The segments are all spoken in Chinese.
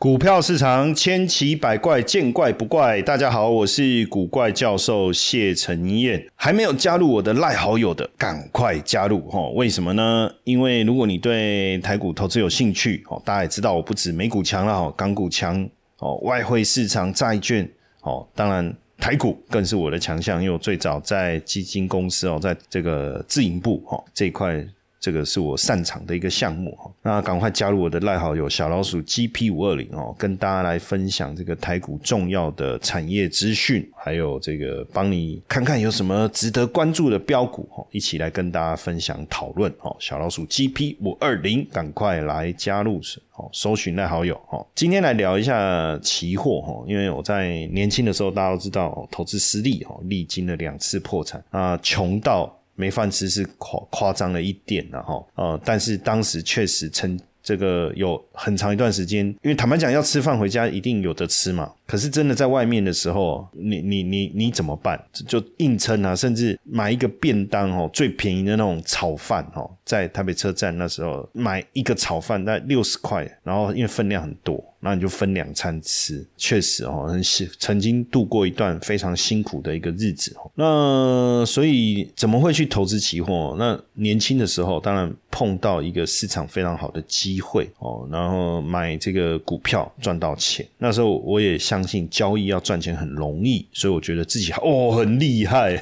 股票市场千奇百怪，见怪不怪。大家好，我是古怪教授谢承彦。还没有加入我的赖好友的，赶快加入哈！为什么呢？因为如果你对台股投资有兴趣哦，大家也知道我不止美股强了哈，港股强哦，外汇市场、债券哦，当然台股更是我的强项，因为我最早在基金公司哦，在这个自营部哈这一块。这个是我擅长的一个项目哈，那赶快加入我的赖好友小老鼠 GP 五二零哦，跟大家来分享这个台股重要的产业资讯，还有这个帮你看看有什么值得关注的标股哈，一起来跟大家分享讨论哦。小老鼠 GP 五二零，赶快来加入哦，搜寻赖好友哦。今天来聊一下期货哈，因为我在年轻的时候，大家都知道投资失利哈，历经了两次破产啊，穷到。没饭吃是夸夸张了一点了哈，呃，但是当时确实曾这个有很长一段时间，因为坦白讲要吃饭回家一定有得吃嘛，可是真的在外面的时候，你你你你怎么办？就硬撑啊，甚至买一个便当哦，最便宜的那种炒饭哦，在台北车站那时候买一个炒饭大概六十块，然后因为分量很多。那你就分两餐吃，确实哦，很辛，曾经度过一段非常辛苦的一个日子哦。那所以怎么会去投资期货？那年轻的时候，当然碰到一个市场非常好的机会哦，然后买这个股票赚到钱。那时候我也相信交易要赚钱很容易，所以我觉得自己哦很厉害，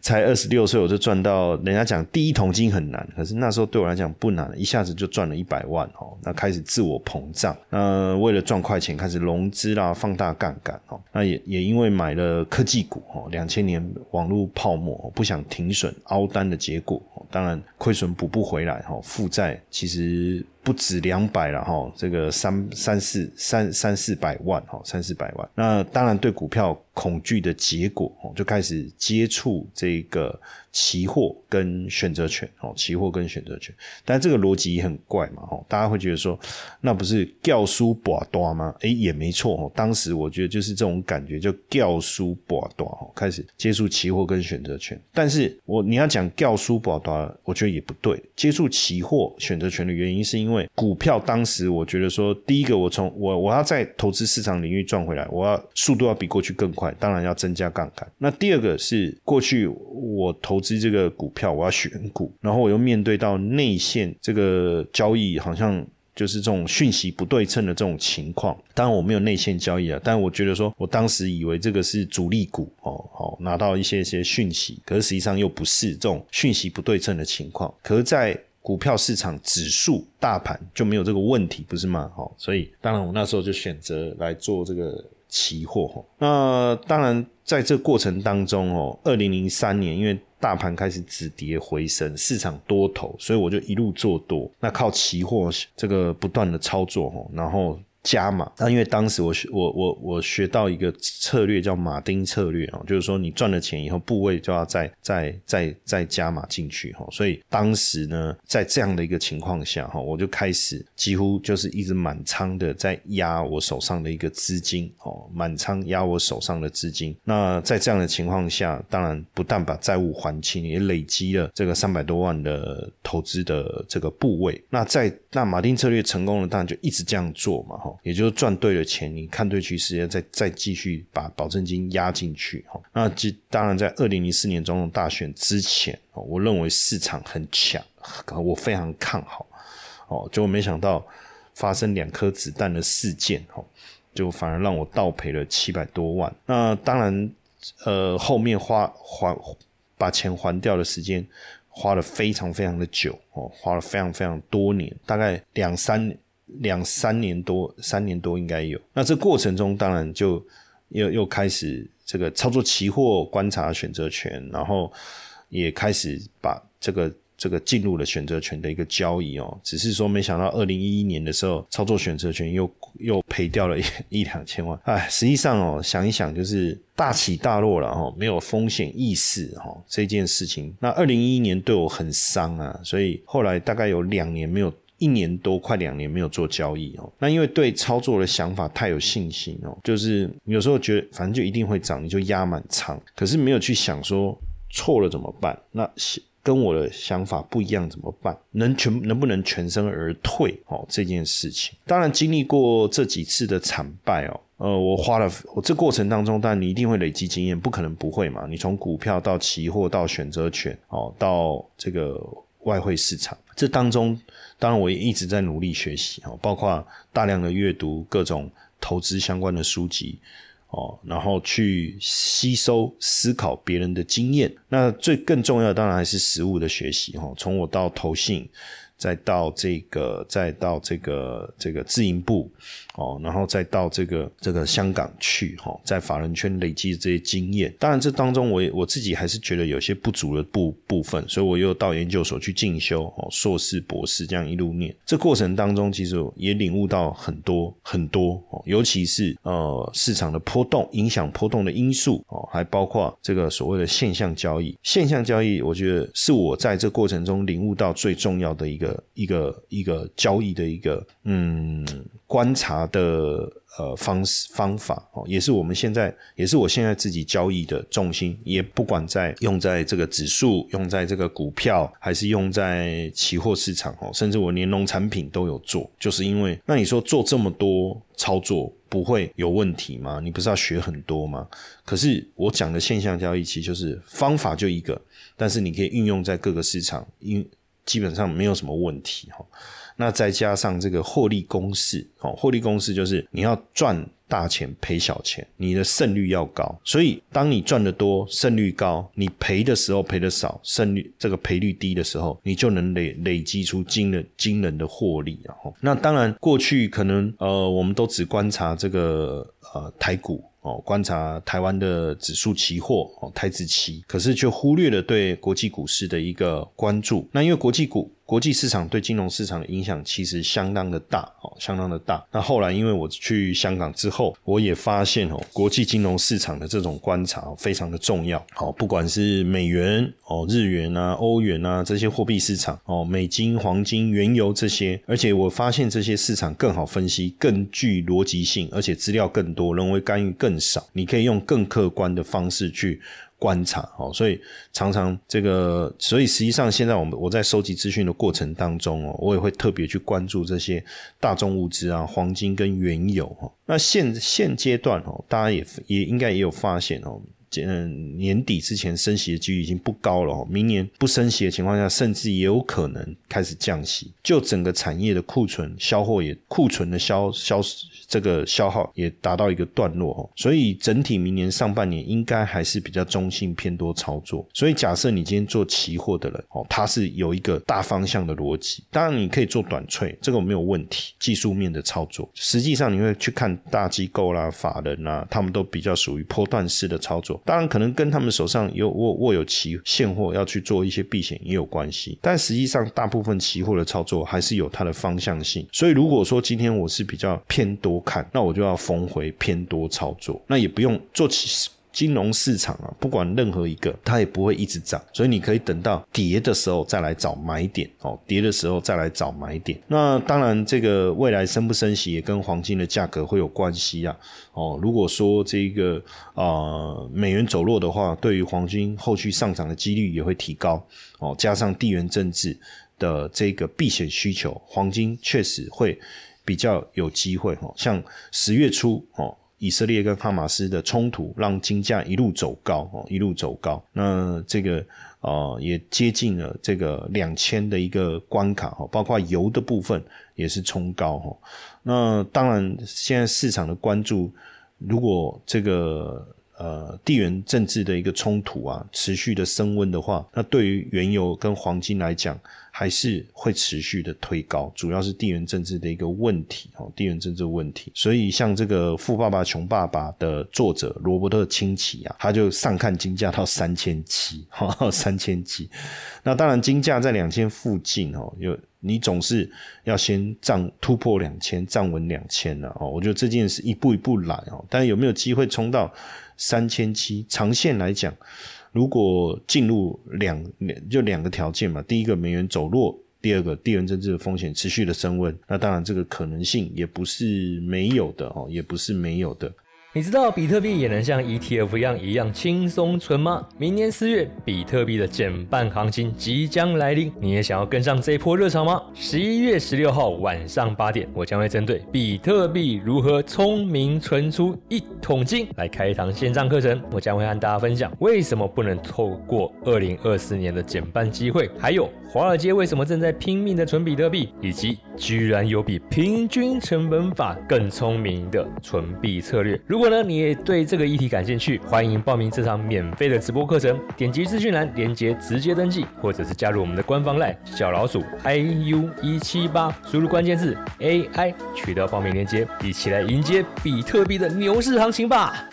才二十六岁我就赚到。人家讲第一桶金很难，可是那时候对我来讲不难，一下子就赚了一百万哦。那开始自我膨胀。那为了赚快钱，开始融资啦，放大杠杆哦。那也也因为买了科技股哦，两千年网络泡沫，不想停损凹单的结果，当然亏损补不回来哦，负债其实。不止两百了哈，这个三三四三三四百万哈，三四百万。那当然对股票恐惧的结果哦，就开始接触这个期货跟选择权哦，期货跟选择权。但这个逻辑也很怪嘛哈，大家会觉得说，那不是掉书把多吗？哎，也没错哦。当时我觉得就是这种感觉，就掉书把多哈，开始接触期货跟选择权。但是我你要讲掉书把多，我觉得也不对。接触期货选择权的原因是因为。股票当时我觉得说，第一个我从我我要在投资市场领域赚回来，我要速度要比过去更快，当然要增加杠杆。那第二个是过去我投资这个股票，我要选股，然后我又面对到内线这个交易，好像就是这种讯息不对称的这种情况。当然我没有内线交易啊，但我觉得说我当时以为这个是主力股哦，好拿到一些些讯息，可是实际上又不是这种讯息不对称的情况。可是，在股票市场指数大盘就没有这个问题，不是吗？哈，所以当然我那时候就选择来做这个期货。那当然在这过程当中哦，二零零三年因为大盘开始止跌回升，市场多头，所以我就一路做多。那靠期货这个不断的操作哦，然后。加码，那因为当时我学我我我学到一个策略叫马丁策略啊，就是说你赚了钱以后部位就要再再再再加码进去哈，所以当时呢，在这样的一个情况下哈，我就开始几乎就是一直满仓的在压我手上的一个资金哦，满仓压我手上的资金。那在这样的情况下，当然不但把债务还清，也累积了这个三百多万的投资的这个部位。那在那马丁策略成功了，当然就一直这样做嘛哈。也就是赚对了钱，你看对趋势，再再继续把保证金压进去哈。那这当然在二零零四年总统大选之前，我认为市场很强，我非常看好哦。结果没想到发生两颗子弹的事件哦，就反而让我倒赔了七百多万。那当然，呃，后面花还把钱还掉的时间花了非常非常的久哦，花了非常非常多年，大概两三。两三年多，三年多应该有。那这过程中，当然就又又开始这个操作期货，观察选择权，然后也开始把这个这个进入了选择权的一个交易哦。只是说，没想到二零一一年的时候，操作选择权又又赔掉了一一两千万。哎，实际上哦，想一想就是大起大落了哈，没有风险意识哈，这件事情。那二零一一年对我很伤啊，所以后来大概有两年没有。一年多快两年没有做交易哦，那因为对操作的想法太有信心哦，就是有时候觉得反正就一定会涨，你就压满仓，可是没有去想说错了怎么办？那跟我的想法不一样怎么办？能全能不能全身而退？哦，这件事情，当然经历过这几次的惨败哦。呃，我花了我这过程当中，但你一定会累积经验，不可能不会嘛。你从股票到期货到选择权，哦，到这个外汇市场，这当中，当然我也一直在努力学习哦，包括大量的阅读各种投资相关的书籍哦，然后去吸收思考别人的经验。那最更重要的，当然还是实物的学习哈。从我到投信。再到这个，再到这个这个自营部哦，然后再到这个这个香港去哈，在法人圈累积这些经验。当然，这当中我我自己还是觉得有些不足的部部分，所以我又到研究所去进修哦，硕士、博士这样一路念。这过程当中，其实也领悟到很多很多哦，尤其是呃市场的波动、影响波动的因素哦，还包括这个所谓的现象交易。现象交易，我觉得是我在这过程中领悟到最重要的一个。一个一个交易的一个嗯观察的呃方式方法哦，也是我们现在也是我现在自己交易的重心，也不管在用在这个指数，用在这个股票，还是用在期货市场哦，甚至我连农产品都有做，就是因为那你说做这么多操作不会有问题吗？你不是要学很多吗？可是我讲的现象交易其实就是方法就一个，但是你可以运用在各个市场，因基本上没有什么问题哈，那再加上这个获利公式哦，获利公式就是你要赚大钱赔小钱，你的胜率要高。所以当你赚的多，胜率高，你赔的时候赔的少，胜率这个赔率低的时候，你就能累累积出惊人惊人的获利。然后，那当然过去可能呃，我们都只观察这个呃台股。哦，观察台湾的指数期货哦，台指期，可是却忽略了对国际股市的一个关注。那因为国际股。国际市场对金融市场的影响其实相当的大哦，相当的大。那后来因为我去香港之后，我也发现哦，国际金融市场的这种观察非常的重要。好，不管是美元哦、日元啊、欧元啊这些货币市场哦，美金、黄金、原油这些，而且我发现这些市场更好分析，更具逻辑性，而且资料更多，人为干预更少，你可以用更客观的方式去。观察哦，所以常常这个，所以实际上现在我们我在收集资讯的过程当中哦，我也会特别去关注这些大众物资啊，黄金跟原油哈。那现现阶段哦，大家也也应该也有发现哦。嗯，年底之前升息的几率已经不高了哦。明年不升息的情况下，甚至也有可能开始降息。就整个产业的库存销货也库存的消消这个消耗也达到一个段落哦。所以整体明年上半年应该还是比较中性偏多操作。所以假设你今天做期货的人哦，它是有一个大方向的逻辑。当然你可以做短脆，这个没有问题。技术面的操作，实际上你会去看大机构啦、法人啊，他们都比较属于波段式的操作。当然，可能跟他们手上有握握有期现货要去做一些避险也有关系，但实际上大部分期货的操作还是有它的方向性。所以，如果说今天我是比较偏多看，那我就要逢回偏多操作，那也不用做起。金融市场啊，不管任何一个，它也不会一直涨，所以你可以等到跌的时候再来找买点哦。跌的时候再来找买点。那当然，这个未来升不升息也跟黄金的价格会有关系啊。哦，如果说这个啊美元走弱的话，对于黄金后续上涨的几率也会提高哦。加上地缘政治的这个避险需求，黄金确实会比较有机会哦。像十月初哦。以色列跟哈马斯的冲突让金价一路走高哦，一路走高。那这个呃也接近了这个两千的一个关卡哦，包括油的部分也是冲高哈。那当然，现在市场的关注，如果这个呃地缘政治的一个冲突啊持续的升温的话，那对于原油跟黄金来讲。还是会持续的推高，主要是地缘政治的一个问题哦，地缘政治问题。所以像这个《富爸爸穷爸爸》的作者罗伯特清崎啊，他就上看金价到三千七，哈，三千七。那当然，金价在两千附近哦，有你总是要先站突破两千，站稳两千了哦。我觉得这件事一步一步来哦，但有没有机会冲到三千七？长线来讲。如果进入两就两个条件嘛，第一个美元走弱，第二个地缘政治的风险持续的升温，那当然这个可能性也不是没有的哦，也不是没有的。你知道比特币也能像 ETF 一样一样轻松存吗？明年四月，比特币的减半行情即将来临，你也想要跟上这一波热潮吗？十一月十六号晚上八点，我将会针对比特币如何聪明存出一桶金来开一堂线上课程。我将会和大家分享为什么不能透过二零二四年的减半机会，还有华尔街为什么正在拼命的存比特币，以及居然有比平均成本法更聪明的存币策略。如果呢你也对这个议题感兴趣，欢迎报名这场免费的直播课程，点击资讯栏连接直接登记，或者是加入我们的官方赖小老鼠 iu 一七八，输入关键字 AI 取得报名链接，一起来迎接比特币的牛市行情吧！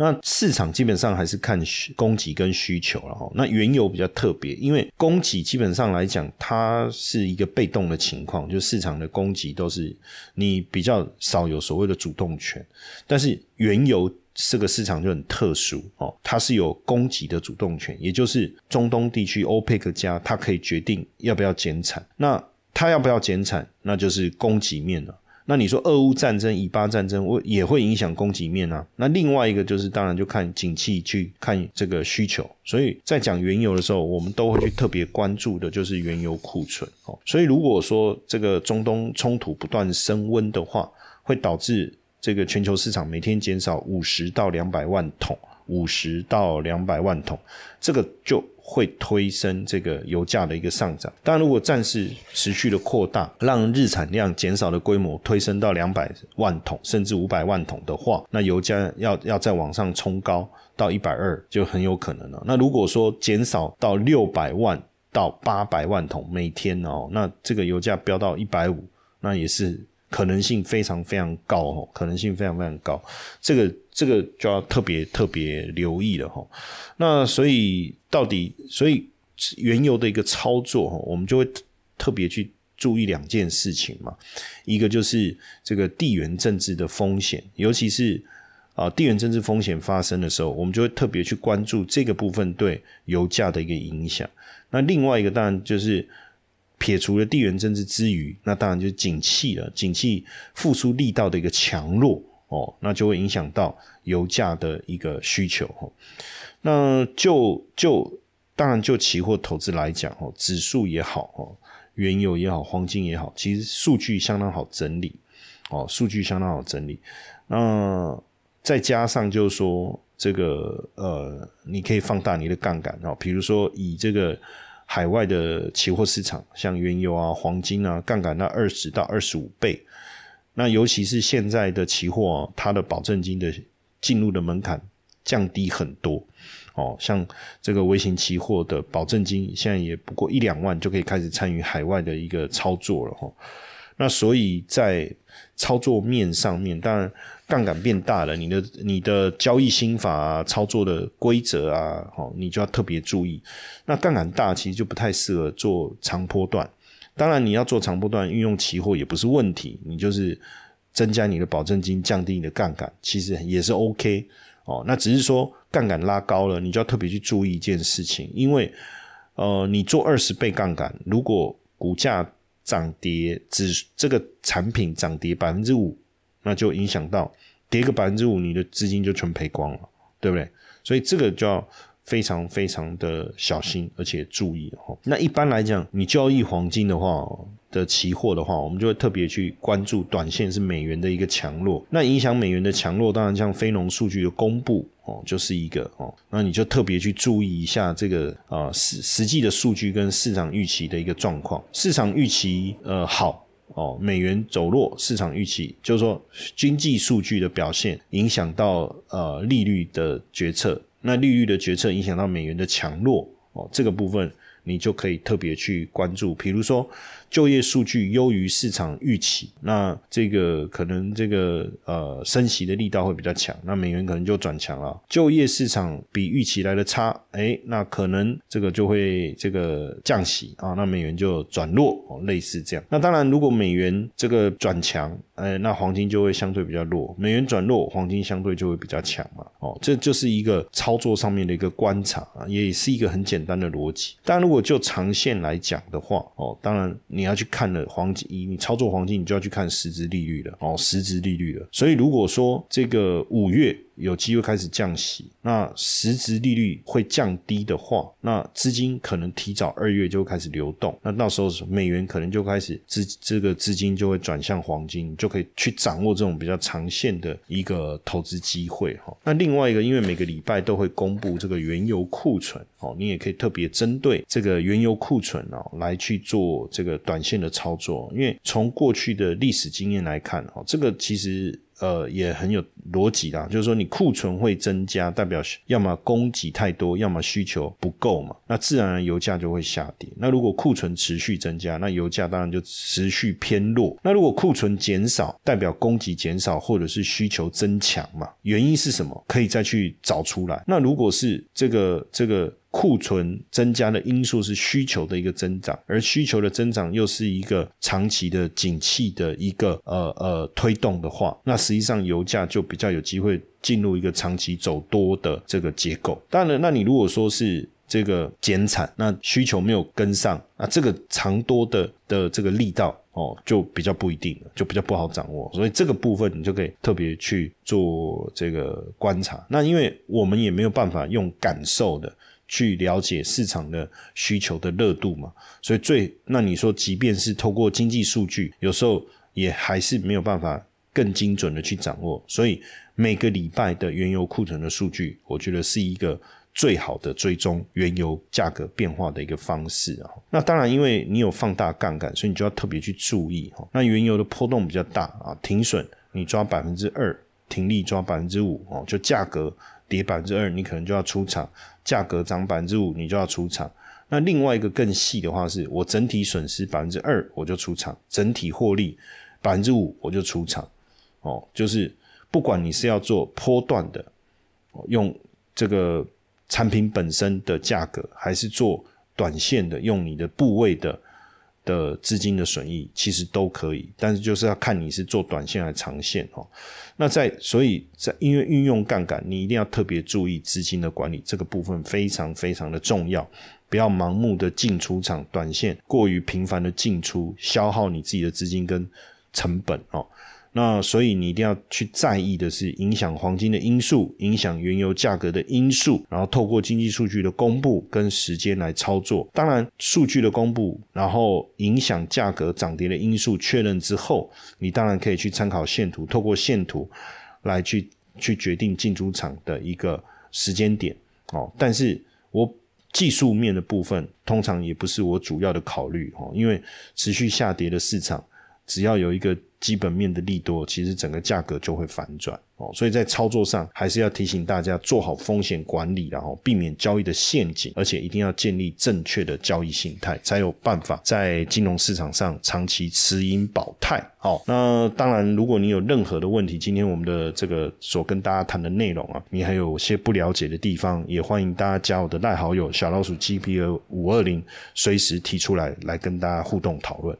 那市场基本上还是看供给跟需求了哈。那原油比较特别，因为供给基本上来讲，它是一个被动的情况，就市场的供给都是你比较少有所谓的主动权。但是原油这个市场就很特殊哦，它是有供给的主动权，也就是中东地区欧佩克家，它可以决定要不要减产。那它要不要减产，那就是供给面了。那你说俄乌战争、以巴战争，我也会影响供给面啊。那另外一个就是，当然就看景气，去看这个需求。所以在讲原油的时候，我们都会去特别关注的，就是原油库存哦。所以如果说这个中东冲突不断升温的话，会导致这个全球市场每天减少五十到两百万桶。五十到两百万桶，这个就会推升这个油价的一个上涨。但，如果战事持续的扩大，让日产量减少的规模推升到两百万桶，甚至五百万桶的话，那油价要要再往上冲高到一百二，就很有可能了。那如果说减少到六百万到八百万桶每天哦，那这个油价飙到一百五，那也是。可能性非常非常高哦，可能性非常非常高，这个这个就要特别特别留意了哈。那所以到底，所以原油的一个操作哈，我们就会特别去注意两件事情嘛。一个就是这个地缘政治的风险，尤其是啊地缘政治风险发生的时候，我们就会特别去关注这个部分对油价的一个影响。那另外一个当然就是。撇除了地缘政治之余，那当然就是景气了。景气复苏力道的一个强弱哦，那就会影响到油价的一个需求哦。那就就当然就期货投资来讲哦，指数也好哦，原油也好，黄金也好，其实数据相当好整理哦，数据相当好整理。那再加上就是说，这个呃，你可以放大你的杠杆哦，比如说以这个。海外的期货市场，像原油啊、黄金啊，杠杆那二十到二十五倍。那尤其是现在的期货，它的保证金的进入的门槛降低很多。哦，像这个微型期货的保证金，现在也不过一两万就可以开始参与海外的一个操作了哈。那所以在操作面上面，当然。杠杆变大了，你的你的交易心法啊，操作的规则啊，哦，你就要特别注意。那杠杆大，其实就不太适合做长波段。当然，你要做长波段，运用期货也不是问题。你就是增加你的保证金，降低你的杠杆，其实也是 OK 哦。那只是说杠杆拉高了，你就要特别去注意一件事情，因为呃，你做二十倍杠杆，如果股价涨跌只这个产品涨跌百分之五。那就影响到跌个百分之五，你的资金就全赔光了，对不对？所以这个就要非常非常的小心，而且注意哈。那一般来讲，你交易黄金的话的期货的话，我们就会特别去关注短线是美元的一个强弱。那影响美元的强弱，当然像非农数据的公布哦，就是一个哦。那你就特别去注意一下这个啊实实际的数据跟市场预期的一个状况。市场预期呃好。哦，美元走弱，市场预期就是说经济数据的表现影响到呃利率的决策，那利率的决策影响到美元的强弱哦，这个部分你就可以特别去关注，比如说。就业数据优于市场预期，那这个可能这个呃升息的力道会比较强，那美元可能就转强了。就业市场比预期来的差，哎，那可能这个就会这个降息啊，那美元就转弱哦，类似这样。那当然，如果美元这个转强，哎，那黄金就会相对比较弱。美元转弱，黄金相对就会比较强嘛。哦，这就是一个操作上面的一个观察啊，也是一个很简单的逻辑。但，如果就长线来讲的话，哦，当然你你要去看了黄金，你操作黄金，你就要去看实质利率了，哦，实质利率了。所以如果说这个五月。有机会开始降息，那实质利率会降低的话，那资金可能提早二月就会开始流动，那到时候美元可能就开始资这个资金就会转向黄金，就可以去掌握这种比较长线的一个投资机会哈。那另外一个，因为每个礼拜都会公布这个原油库存哦，你也可以特别针对这个原油库存哦来去做这个短线的操作，因为从过去的历史经验来看哦，这个其实。呃，也很有逻辑啦，就是说你库存会增加，代表要么供给太多，要么需求不够嘛，那自然而然油价就会下跌。那如果库存持续增加，那油价当然就持续偏弱。那如果库存减少，代表供给减少或者是需求增强嘛？原因是什么？可以再去找出来。那如果是这个这个。库存增加的因素是需求的一个增长，而需求的增长又是一个长期的景气的一个呃呃推动的话，那实际上油价就比较有机会进入一个长期走多的这个结构。当然，那你如果说是这个减产，那需求没有跟上，那这个长多的的这个力道哦，就比较不一定了，就比较不好掌握。所以这个部分你就可以特别去做这个观察。那因为我们也没有办法用感受的。去了解市场的需求的热度嘛，所以最那你说，即便是透过经济数据，有时候也还是没有办法更精准的去掌握。所以每个礼拜的原油库存的数据，我觉得是一个最好的追踪原油价格变化的一个方式啊。那当然，因为你有放大杠杆，所以你就要特别去注意哈。那原油的波动比较大啊，停损你抓百分之二，停利抓百分之五哦，就价格。跌百分之二，你可能就要出场；价格涨百分之五，你就要出场。那另外一个更细的话，是我整体损失百分之二，我就出场；整体获利百分之五，我就出场。哦，就是不管你是要做波段的，用这个产品本身的价格，还是做短线的，用你的部位的。的资金的损益其实都可以，但是就是要看你是做短线还是长线哦。那在所以在因为运用杠杆，你一定要特别注意资金的管理，这个部分非常非常的重要，不要盲目的进出场，短线过于频繁的进出，消耗你自己的资金跟成本哦。那所以你一定要去在意的是影响黄金的因素，影响原油价格的因素，然后透过经济数据的公布跟时间来操作。当然，数据的公布，然后影响价格涨跌的因素确认之后，你当然可以去参考线图，透过线图来去去决定进出场的一个时间点哦。但是我技术面的部分通常也不是我主要的考虑哦，因为持续下跌的市场，只要有一个。基本面的利多，其实整个价格就会反转哦，所以在操作上还是要提醒大家做好风险管理，然后避免交易的陷阱，而且一定要建立正确的交易心态，才有办法在金融市场上长期持盈保泰。好，那当然，如果你有任何的问题，今天我们的这个所跟大家谈的内容啊，你还有些不了解的地方，也欢迎大家加我的赖好友小老鼠 G P 二五二零，随时提出来，来跟大家互动讨论。